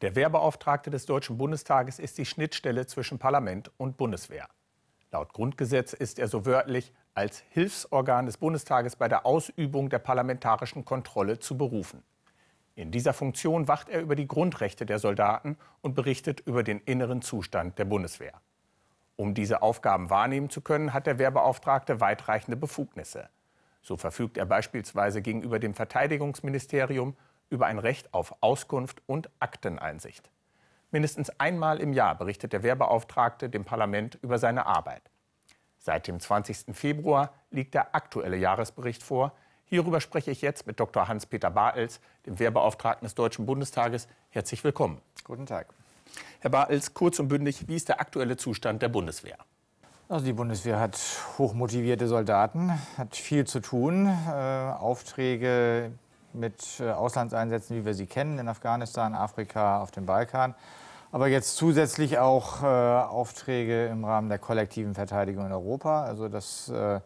Der Wehrbeauftragte des Deutschen Bundestages ist die Schnittstelle zwischen Parlament und Bundeswehr. Laut Grundgesetz ist er so wörtlich als Hilfsorgan des Bundestages bei der Ausübung der parlamentarischen Kontrolle zu berufen. In dieser Funktion wacht er über die Grundrechte der Soldaten und berichtet über den inneren Zustand der Bundeswehr. Um diese Aufgaben wahrnehmen zu können, hat der Wehrbeauftragte weitreichende Befugnisse. So verfügt er beispielsweise gegenüber dem Verteidigungsministerium über ein Recht auf Auskunft und Akteneinsicht. Mindestens einmal im Jahr berichtet der Wehrbeauftragte dem Parlament über seine Arbeit. Seit dem 20. Februar liegt der aktuelle Jahresbericht vor. Hierüber spreche ich jetzt mit Dr. Hans-Peter Bartels, dem Wehrbeauftragten des Deutschen Bundestages. Herzlich willkommen. Guten Tag. Herr Bartels, kurz und bündig, wie ist der aktuelle Zustand der Bundeswehr? Also die Bundeswehr hat hochmotivierte Soldaten, hat viel zu tun, äh, Aufträge mit äh, Auslandseinsätzen, wie wir sie kennen, in Afghanistan, Afrika, auf dem Balkan. Aber jetzt zusätzlich auch äh, Aufträge im Rahmen der kollektiven Verteidigung in Europa. Also das, äh,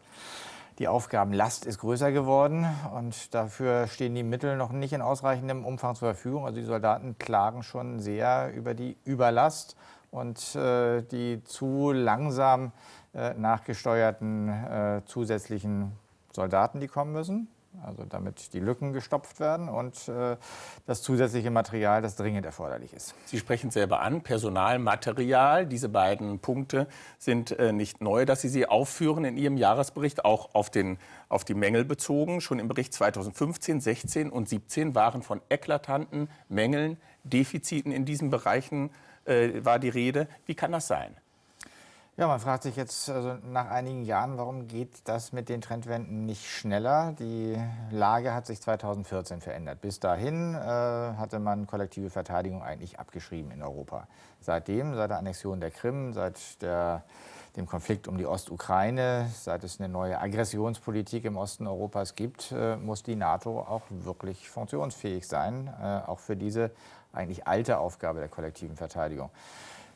die Aufgabenlast ist größer geworden und dafür stehen die Mittel noch nicht in ausreichendem Umfang zur Verfügung. Also die Soldaten klagen schon sehr über die Überlast und äh, die zu langsam äh, nachgesteuerten äh, zusätzlichen Soldaten, die kommen müssen also damit die Lücken gestopft werden und äh, das zusätzliche Material, das dringend erforderlich ist. Sie sprechen selber an, Personalmaterial. Diese beiden Punkte sind äh, nicht neu, dass Sie sie aufführen in Ihrem Jahresbericht, auch auf, den, auf die Mängel bezogen. Schon im Bericht 2015, 16 und 17 waren von eklatanten Mängeln, Defiziten in diesen Bereichen äh, war die Rede. Wie kann das sein? Ja, man fragt sich jetzt also nach einigen Jahren, warum geht das mit den Trendwenden nicht schneller? Die Lage hat sich 2014 verändert. Bis dahin äh, hatte man kollektive Verteidigung eigentlich abgeschrieben in Europa. Seitdem, seit der Annexion der Krim, seit der, dem Konflikt um die Ostukraine, seit es eine neue Aggressionspolitik im Osten Europas gibt, äh, muss die NATO auch wirklich funktionsfähig sein, äh, auch für diese eigentlich alte Aufgabe der kollektiven Verteidigung.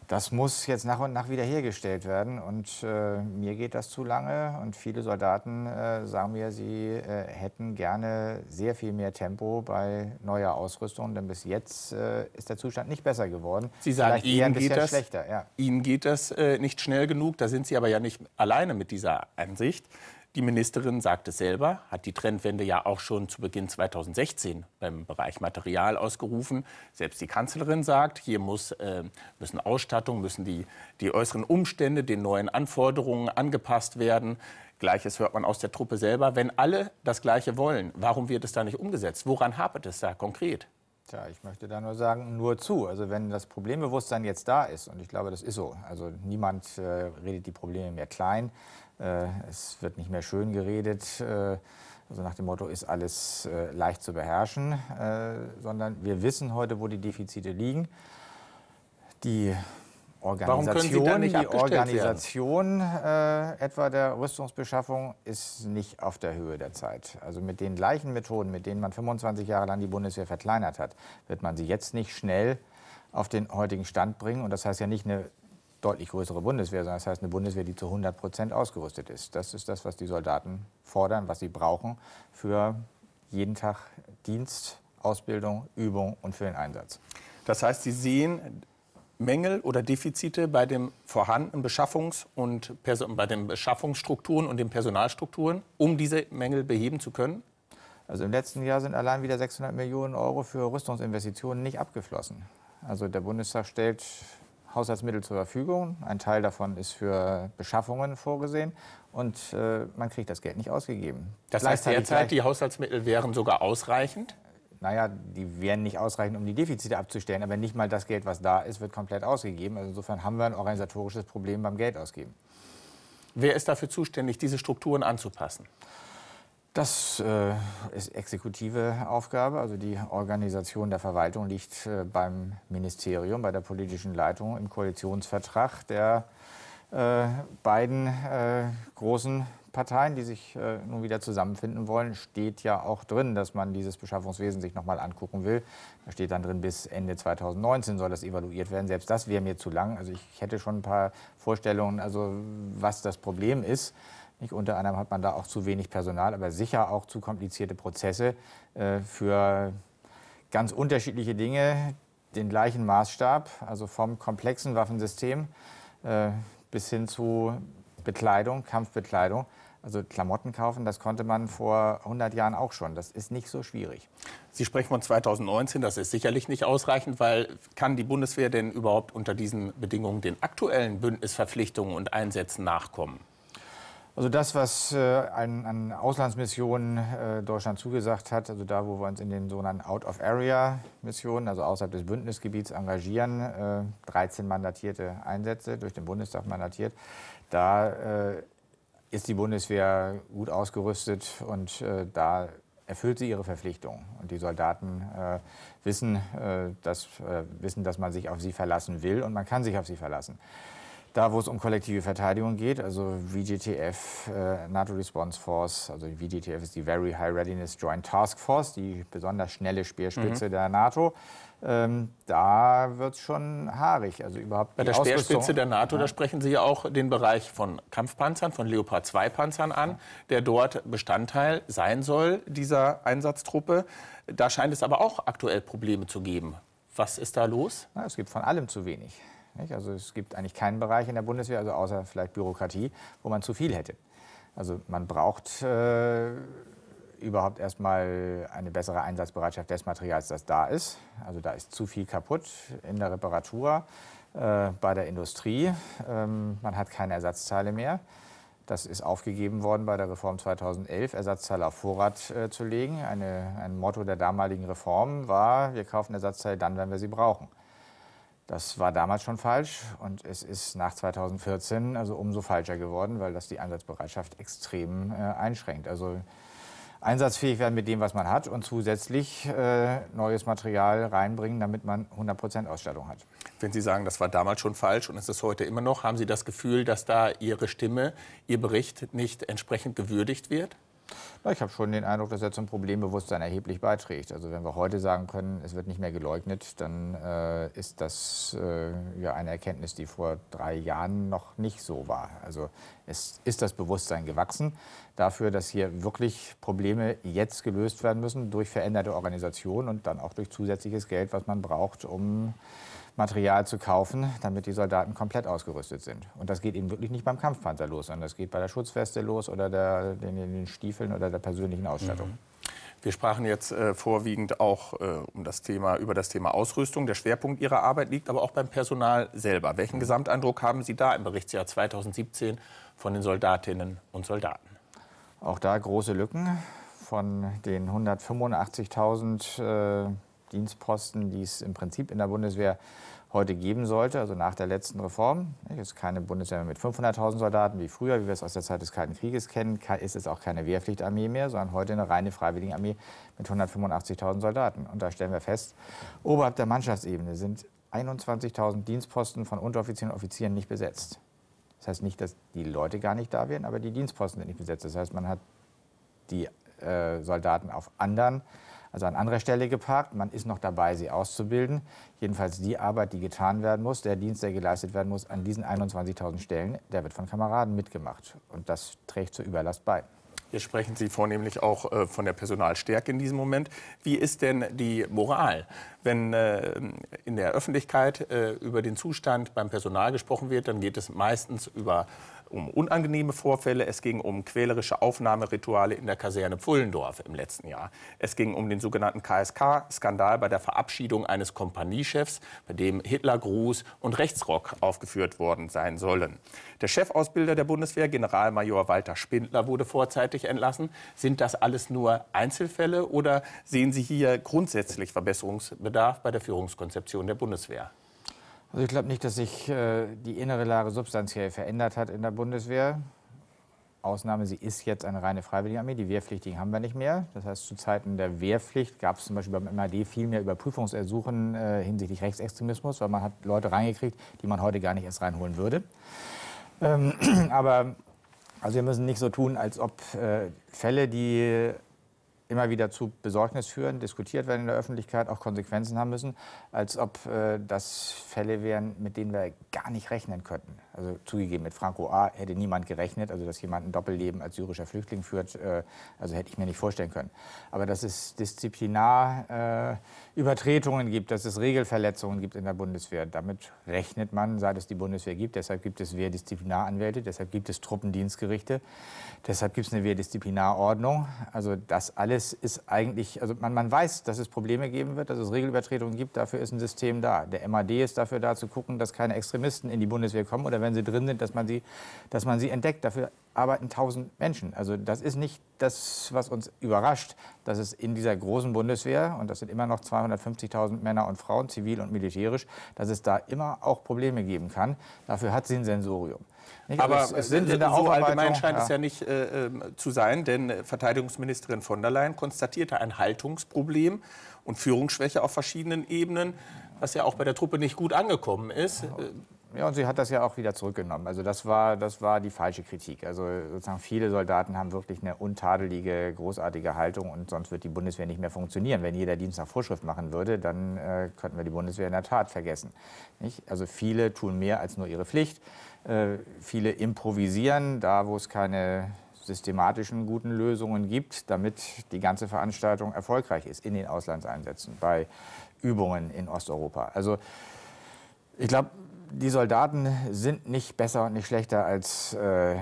Das muss jetzt nach und nach wiederhergestellt werden. Und äh, mir geht das zu lange. Und viele Soldaten äh, sagen mir, sie äh, hätten gerne sehr viel mehr Tempo bei neuer Ausrüstung. Denn bis jetzt äh, ist der Zustand nicht besser geworden. Sie sagen, Ihnen geht, das, ja. Ihnen geht das äh, nicht schnell genug. Da sind Sie aber ja nicht alleine mit dieser Ansicht. Die Ministerin sagt es selber, hat die Trendwende ja auch schon zu Beginn 2016 beim Bereich Material ausgerufen. Selbst die Kanzlerin sagt, hier muss, äh, müssen Ausstattung, müssen die, die äußeren Umstände den neuen Anforderungen angepasst werden. Gleiches hört man aus der Truppe selber. Wenn alle das Gleiche wollen, warum wird es da nicht umgesetzt? Woran hapert es da konkret? Tja, ich möchte da nur sagen, nur zu. Also wenn das Problembewusstsein jetzt da ist, und ich glaube, das ist so, also niemand äh, redet die Probleme mehr klein, es wird nicht mehr schön geredet, äh, also nach dem Motto, ist alles äh, leicht zu beherrschen, sondern wir wissen heute, wo die Defizite liegen. Die Organisation, die Organisation äh, etwa der Rüstungsbeschaffung ist nicht auf der Höhe der Zeit. Also mit den gleichen Methoden, mit denen man 25 Jahre lang die Bundeswehr verkleinert hat, wird man sie jetzt nicht schnell auf den heutigen Stand bringen. Und das heißt ja nicht eine deutlich größere Bundeswehr, sondern das heißt eine Bundeswehr, die zu 100 Prozent ausgerüstet ist. Das ist das, was die Soldaten fordern, was sie brauchen für jeden Tag Dienst, Ausbildung, Übung und für den Einsatz. Das heißt, Sie sehen Mängel oder Defizite bei den vorhandenen Beschaffungs- und bei den Beschaffungsstrukturen und den Personalstrukturen, um diese Mängel beheben zu können? Also im letzten Jahr sind allein wieder 600 Millionen Euro für Rüstungsinvestitionen nicht abgeflossen. Also der Bundestag stellt Haushaltsmittel zur Verfügung. Ein Teil davon ist für Beschaffungen vorgesehen und äh, man kriegt das Geld nicht ausgegeben. Das heißt derzeit, die Haushaltsmittel wären sogar ausreichend? Naja, die wären nicht ausreichend, um die Defizite abzustellen, aber nicht mal das Geld, was da ist, wird komplett ausgegeben. Also insofern haben wir ein organisatorisches Problem beim Geldausgeben. Wer ist dafür zuständig, diese Strukturen anzupassen? Das äh, ist exekutive Aufgabe. Also die Organisation der Verwaltung liegt äh, beim Ministerium, bei der politischen Leitung im Koalitionsvertrag der äh, beiden äh, großen Parteien, die sich äh, nun wieder zusammenfinden wollen, steht ja auch drin, dass man dieses Beschaffungswesen sich noch mal angucken will. Da steht dann drin, bis Ende 2019 soll das evaluiert werden. Selbst das wäre mir zu lang. Also ich hätte schon ein paar Vorstellungen, also was das Problem ist. Nicht? Unter anderem hat man da auch zu wenig Personal, aber sicher auch zu komplizierte Prozesse äh, für ganz unterschiedliche Dinge, den gleichen Maßstab, also vom komplexen Waffensystem äh, bis hin zu Bekleidung, Kampfbekleidung. Also Klamotten kaufen, das konnte man vor 100 Jahren auch schon. Das ist nicht so schwierig. Sie sprechen von 2019, das ist sicherlich nicht ausreichend, weil kann die Bundeswehr denn überhaupt unter diesen Bedingungen den aktuellen Bündnisverpflichtungen und Einsätzen nachkommen? Also das, was äh, an, an, Auslandsmissionen äh, Deutschland zugesagt hat, also da, wo wir uns in den sogenannten Out-of-Area-Missionen, also außerhalb des Bündnisgebiets engagieren, äh, 13 mandatierte Einsätze, durch den Bundestag mandatiert, da äh, ist die Bundeswehr gut ausgerüstet und äh, da erfüllt sie ihre Verpflichtungen. Und die Soldaten äh, wissen, äh, dass, äh, wissen, dass man sich auf sie verlassen will und man kann sich auf sie verlassen. Da, wo es um kollektive Verteidigung geht, also VGTF, äh, NATO Response Force, also VGTF ist die Very High Readiness Joint Task Force, die besonders schnelle Speerspitze mhm. der NATO. Ähm, da wird es schon haarig. Also überhaupt Bei der Speerspitze der NATO, ja. da sprechen Sie ja auch den Bereich von Kampfpanzern, von Leopard 2 Panzern an, der dort Bestandteil sein soll, dieser Einsatztruppe. Da scheint es aber auch aktuell Probleme zu geben. Was ist da los? Na, es gibt von allem zu wenig. Nicht? Also es gibt eigentlich keinen Bereich in der Bundeswehr, also außer vielleicht Bürokratie, wo man zu viel hätte. Also man braucht äh, überhaupt erstmal eine bessere Einsatzbereitschaft des Materials, das da ist. Also da ist zu viel kaputt in der Reparatur, äh, bei der Industrie. Ähm, man hat keine Ersatzteile mehr. Das ist aufgegeben worden bei der Reform 2011, Ersatzteile auf Vorrat äh, zu legen. Eine, ein Motto der damaligen Reform war, wir kaufen Ersatzteile dann, wenn wir sie brauchen. Das war damals schon falsch und es ist nach 2014 also umso falscher geworden, weil das die Einsatzbereitschaft extrem äh, einschränkt. Also einsatzfähig werden mit dem, was man hat und zusätzlich äh, neues Material reinbringen, damit man 100% Ausstattung hat. Wenn Sie sagen, das war damals schon falsch und es ist heute immer noch, haben Sie das Gefühl, dass da Ihre Stimme, Ihr Bericht nicht entsprechend gewürdigt wird? Ich habe schon den Eindruck, dass er zum Problembewusstsein erheblich beiträgt. Also wenn wir heute sagen können, es wird nicht mehr geleugnet, dann äh, ist das äh, ja eine Erkenntnis, die vor drei Jahren noch nicht so war. Also es ist das Bewusstsein gewachsen dafür, dass hier wirklich Probleme jetzt gelöst werden müssen durch veränderte Organisationen und dann auch durch zusätzliches Geld, was man braucht, um Material zu kaufen, damit die Soldaten komplett ausgerüstet sind. Und das geht eben wirklich nicht beim Kampfpanzer los, sondern das geht bei der Schutzweste los oder der, den, den Stiefeln oder der persönlichen Ausstattung. Mhm. Wir sprachen jetzt äh, vorwiegend auch äh, um das Thema, über das Thema Ausrüstung. Der Schwerpunkt Ihrer Arbeit liegt aber auch beim Personal selber. Welchen mhm. Gesamteindruck haben Sie da im Berichtsjahr 2017 von den Soldatinnen und Soldaten? Auch da große Lücken. Von den 185.000 äh, Dienstposten, die es im Prinzip in der Bundeswehr heute geben sollte, also nach der letzten Reform. Ist keine Bundeswehr mit 500.000 Soldaten wie früher, wie wir es aus der Zeit des Kalten Krieges kennen, ist es auch keine Wehrpflichtarmee mehr, sondern heute eine reine Freiwilligenarmee mit 185.000 Soldaten. Und da stellen wir fest, oberhalb der Mannschaftsebene sind 21.000 Dienstposten von Unteroffizieren und Offizieren nicht besetzt. Das heißt nicht, dass die Leute gar nicht da wären, aber die Dienstposten sind nicht besetzt. Das heißt, man hat die äh, Soldaten auf anderen also an anderer Stelle geparkt. Man ist noch dabei, sie auszubilden. Jedenfalls die Arbeit, die getan werden muss, der Dienst, der geleistet werden muss an diesen 21.000 Stellen, der wird von Kameraden mitgemacht. Und das trägt zur Überlast bei. Jetzt sprechen Sie vornehmlich auch äh, von der Personalstärke in diesem Moment. Wie ist denn die Moral, wenn äh, in der Öffentlichkeit äh, über den Zustand beim Personal gesprochen wird? Dann geht es meistens über um unangenehme Vorfälle, es ging um quälerische Aufnahmerituale in der Kaserne Pfullendorf im letzten Jahr. Es ging um den sogenannten KSK-Skandal bei der Verabschiedung eines Kompaniechefs, bei dem Hitlergruß und Rechtsrock aufgeführt worden sein sollen. Der Chefausbilder der Bundeswehr, Generalmajor Walter Spindler, wurde vorzeitig entlassen. Sind das alles nur Einzelfälle oder sehen Sie hier grundsätzlich Verbesserungsbedarf bei der Führungskonzeption der Bundeswehr? Also ich glaube nicht, dass sich äh, die innere Lage substanziell verändert hat in der Bundeswehr. Ausnahme, sie ist jetzt eine reine Freiwilligenarmee. Die Wehrpflichtigen haben wir nicht mehr. Das heißt, zu Zeiten der Wehrpflicht gab es zum Beispiel beim MAD viel mehr Überprüfungsersuchen äh, hinsichtlich Rechtsextremismus, weil man hat Leute reingekriegt, die man heute gar nicht erst reinholen würde. Ähm, aber also wir müssen nicht so tun, als ob äh, Fälle, die immer wieder zu Besorgnis führen, diskutiert werden in der Öffentlichkeit, auch Konsequenzen haben müssen, als ob äh, das Fälle wären, mit denen wir gar nicht rechnen könnten. Also zugegeben, mit Franco A. hätte niemand gerechnet, also dass jemand ein Doppelleben als syrischer Flüchtling führt, äh, also hätte ich mir nicht vorstellen können. Aber dass es Disziplinarübertretungen äh, gibt, dass es Regelverletzungen gibt in der Bundeswehr, damit rechnet man, seit es die Bundeswehr gibt. Deshalb gibt es Wehrdisziplinaranwälte, deshalb gibt es Truppendienstgerichte, deshalb gibt es eine Wehrdisziplinarordnung. Also das alles ist eigentlich, also man, man weiß, dass es Probleme geben wird, dass es Regelübertretungen gibt, dafür ist ein System da. Der MAD ist dafür da zu gucken, dass keine Extremisten in die Bundeswehr kommen oder wenn sie drin sind, dass man sie, dass man sie entdeckt. Dafür arbeiten tausend Menschen. Also das ist nicht das, was uns überrascht, dass es in dieser großen Bundeswehr, und das sind immer noch 250.000 Männer und Frauen, zivil und militärisch, dass es da immer auch Probleme geben kann. Dafür hat sie ein Sensorium. Nicht? Aber es, es sind in der so allgemein scheint ja. es ja nicht äh, ähm, zu sein, denn Verteidigungsministerin von der Leyen konstatierte ein Haltungsproblem und Führungsschwäche auf verschiedenen Ebenen, was ja auch bei der Truppe nicht gut angekommen ist. Ja, und sie hat das ja auch wieder zurückgenommen. Also das war, das war die falsche Kritik. Also sozusagen viele Soldaten haben wirklich eine untadelige, großartige Haltung und sonst wird die Bundeswehr nicht mehr funktionieren. Wenn jeder Dienst nach Vorschrift machen würde, dann äh, könnten wir die Bundeswehr in der Tat vergessen. Nicht? Also viele tun mehr als nur ihre Pflicht. Äh, viele improvisieren, da wo es keine systematischen guten Lösungen gibt, damit die ganze Veranstaltung erfolgreich ist in den Auslandseinsätzen, bei Übungen in Osteuropa. Also ich glaube, die Soldaten sind nicht besser und nicht schlechter als äh,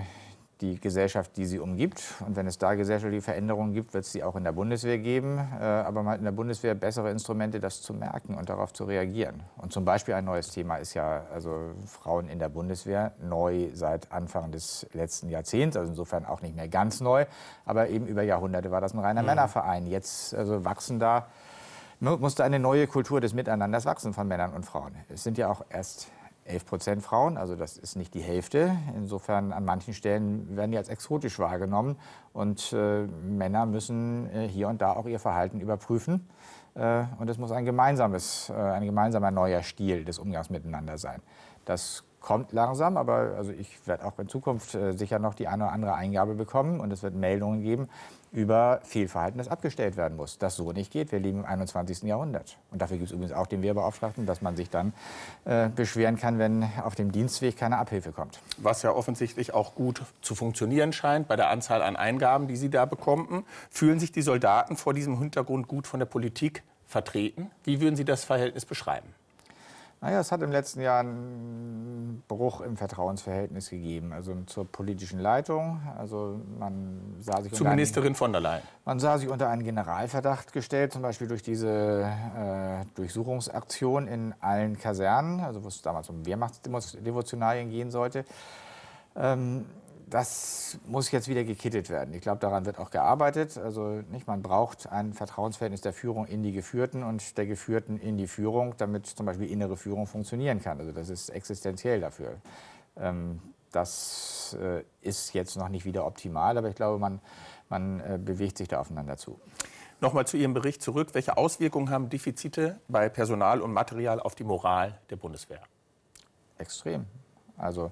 die Gesellschaft, die sie umgibt. Und wenn es da gesellschaftliche Veränderungen gibt, wird es sie auch in der Bundeswehr geben. Äh, aber man hat in der Bundeswehr bessere Instrumente, das zu merken und darauf zu reagieren. Und zum Beispiel ein neues Thema ist ja also Frauen in der Bundeswehr, neu seit Anfang des letzten Jahrzehnts, also insofern auch nicht mehr ganz neu. Aber eben über Jahrhunderte war das ein reiner mhm. Männerverein. Jetzt also wachsen da musste eine neue Kultur des Miteinanders wachsen von Männern und Frauen. Es sind ja auch erst 11 Prozent Frauen, also das ist nicht die Hälfte. Insofern an manchen Stellen werden die als exotisch wahrgenommen. Und äh, Männer müssen äh, hier und da auch ihr Verhalten überprüfen. Äh, und es muss ein, gemeinsames, äh, ein gemeinsamer neuer Stil des Umgangs miteinander sein. Das kommt langsam, aber also ich werde auch in Zukunft äh, sicher noch die eine oder andere Eingabe bekommen und es wird Meldungen geben über Fehlverhalten, das abgestellt werden muss. Das so nicht geht. Wir leben im 21. Jahrhundert. Und dafür gibt es übrigens auch den Wehrbeauftragten, dass man sich dann äh, beschweren kann, wenn auf dem Dienstweg keine Abhilfe kommt. Was ja offensichtlich auch gut zu funktionieren scheint bei der Anzahl an Eingaben, die Sie da bekommen. Fühlen sich die Soldaten vor diesem Hintergrund gut von der Politik vertreten? Wie würden Sie das Verhältnis beschreiben? Naja, es hat im letzten Jahr einen Bruch im Vertrauensverhältnis gegeben, also zur politischen Leitung. Also man sah sich Zu Ministerin einen, von der Leyen. Man sah sich unter einen Generalverdacht gestellt, zum Beispiel durch diese äh, Durchsuchungsaktion in allen Kasernen, also wo es damals um Wehrmachtsdevotionalien gehen sollte. Ähm, das muss jetzt wieder gekittet werden. Ich glaube, daran wird auch gearbeitet. Also nicht, man braucht ein Vertrauensverhältnis der Führung in die Geführten und der Geführten in die Führung, damit zum Beispiel innere Führung funktionieren kann. Also das ist existenziell dafür. Ähm, das äh, ist jetzt noch nicht wieder optimal, aber ich glaube, man, man äh, bewegt sich da aufeinander zu. Nochmal zu Ihrem Bericht zurück. Welche Auswirkungen haben Defizite bei Personal und Material auf die Moral der Bundeswehr? Extrem. Also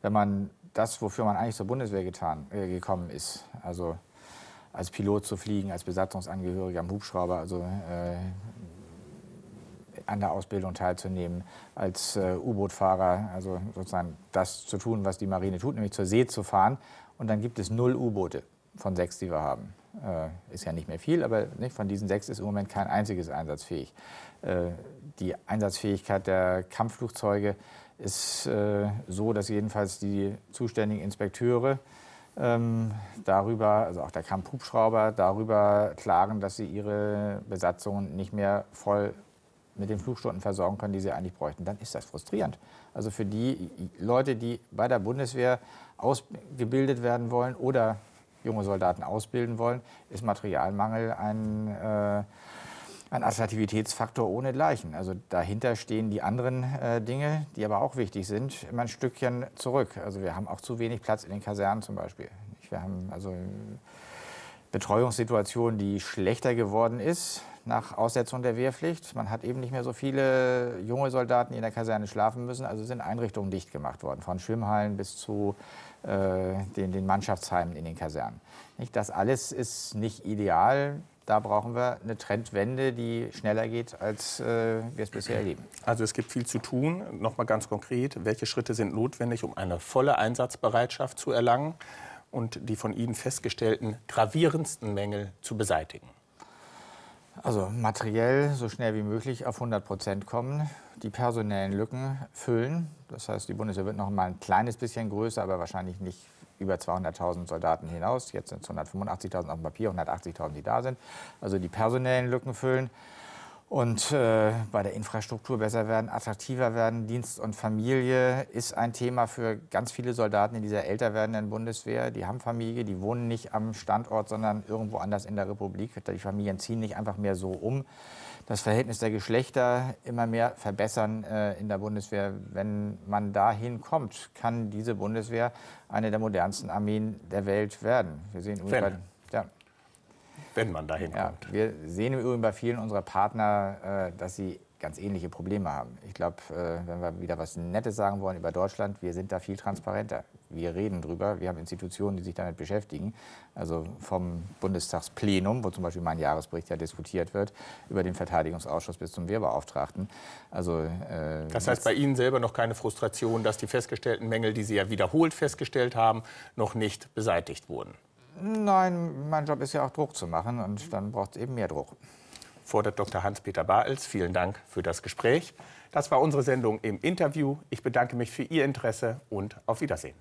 wenn man das, wofür man eigentlich zur Bundeswehr getan, äh, gekommen ist. Also als Pilot zu fliegen, als Besatzungsangehöriger am Hubschrauber, also äh, an der Ausbildung teilzunehmen, als äh, U-Boot-Fahrer, also sozusagen das zu tun, was die Marine tut, nämlich zur See zu fahren. Und dann gibt es null U-Boote von sechs, die wir haben. Äh, ist ja nicht mehr viel, aber nicht, von diesen sechs ist im Moment kein einziges einsatzfähig. Äh, die Einsatzfähigkeit der Kampfflugzeuge ist äh, so, dass jedenfalls die zuständigen Inspekteure ähm, darüber, also auch der Kampfhubschrauber, darüber klagen, dass sie ihre Besatzungen nicht mehr voll mit den Flugstunden versorgen können, die sie eigentlich bräuchten, dann ist das frustrierend. Also für die Leute, die bei der Bundeswehr ausgebildet werden wollen oder junge Soldaten ausbilden wollen, ist Materialmangel ein äh, ein Attraktivitätsfaktor ohnegleichen. Also dahinter stehen die anderen äh, Dinge, die aber auch wichtig sind, immer ein Stückchen zurück. Also wir haben auch zu wenig Platz in den Kasernen zum Beispiel. Wir haben also Betreuungssituation, die schlechter geworden ist. nach Aussetzung der Wehrpflicht. Man hat eben nicht mehr so viele junge Soldaten, die in der Kaserne schlafen müssen. Also sind Einrichtungen dicht gemacht worden, von Schwimmhallen bis zu äh, den, den Mannschaftsheimen in den Kasernen. Nicht? Das alles ist nicht ideal. Da brauchen wir eine Trendwende, die schneller geht, als äh, wir es bisher erleben. Also es gibt viel zu tun. Noch mal ganz konkret, welche Schritte sind notwendig, um eine volle Einsatzbereitschaft zu erlangen und die von Ihnen festgestellten gravierendsten Mängel zu beseitigen? Also materiell so schnell wie möglich auf 100 Prozent kommen, die personellen Lücken füllen. Das heißt, die Bundeswehr wird noch mal ein kleines bisschen größer, aber wahrscheinlich nicht über 200.000 Soldaten hinaus. Jetzt sind es 185.000 auf dem Papier, 180.000, die da sind. Also die personellen Lücken füllen und äh, bei der Infrastruktur besser werden, attraktiver werden. Dienst und Familie ist ein Thema für ganz viele Soldaten in dieser älter werdenden Bundeswehr. Die haben Familie, die wohnen nicht am Standort, sondern irgendwo anders in der Republik. Die Familien ziehen nicht einfach mehr so um. Das Verhältnis der Geschlechter immer mehr verbessern äh, in der Bundeswehr. Wenn man dahin kommt, kann diese Bundeswehr eine der modernsten Armeen der Welt werden. Wir sehen Wenn. Ja, wenn man dahin ja, kommt. Wir sehen im Übrigen bei vielen unserer Partner, äh, dass sie ganz ähnliche Probleme haben. Ich glaube, äh, wenn wir wieder was Nettes sagen wollen über Deutschland, wir sind da viel transparenter. Wir reden drüber. Wir haben Institutionen, die sich damit beschäftigen. Also vom Bundestagsplenum, wo zum Beispiel mein Jahresbericht ja diskutiert wird, über den Verteidigungsausschuss bis zum Wehrbeauftragten. Also, äh, das heißt bei Ihnen selber noch keine Frustration, dass die festgestellten Mängel, die Sie ja wiederholt festgestellt haben, noch nicht beseitigt wurden? Nein, mein Job ist ja auch Druck zu machen und dann braucht es eben mehr Druck. Fordert Dr. Hans-Peter Bartels. Vielen Dank für das Gespräch. Das war unsere Sendung im Interview. Ich bedanke mich für Ihr Interesse und auf Wiedersehen.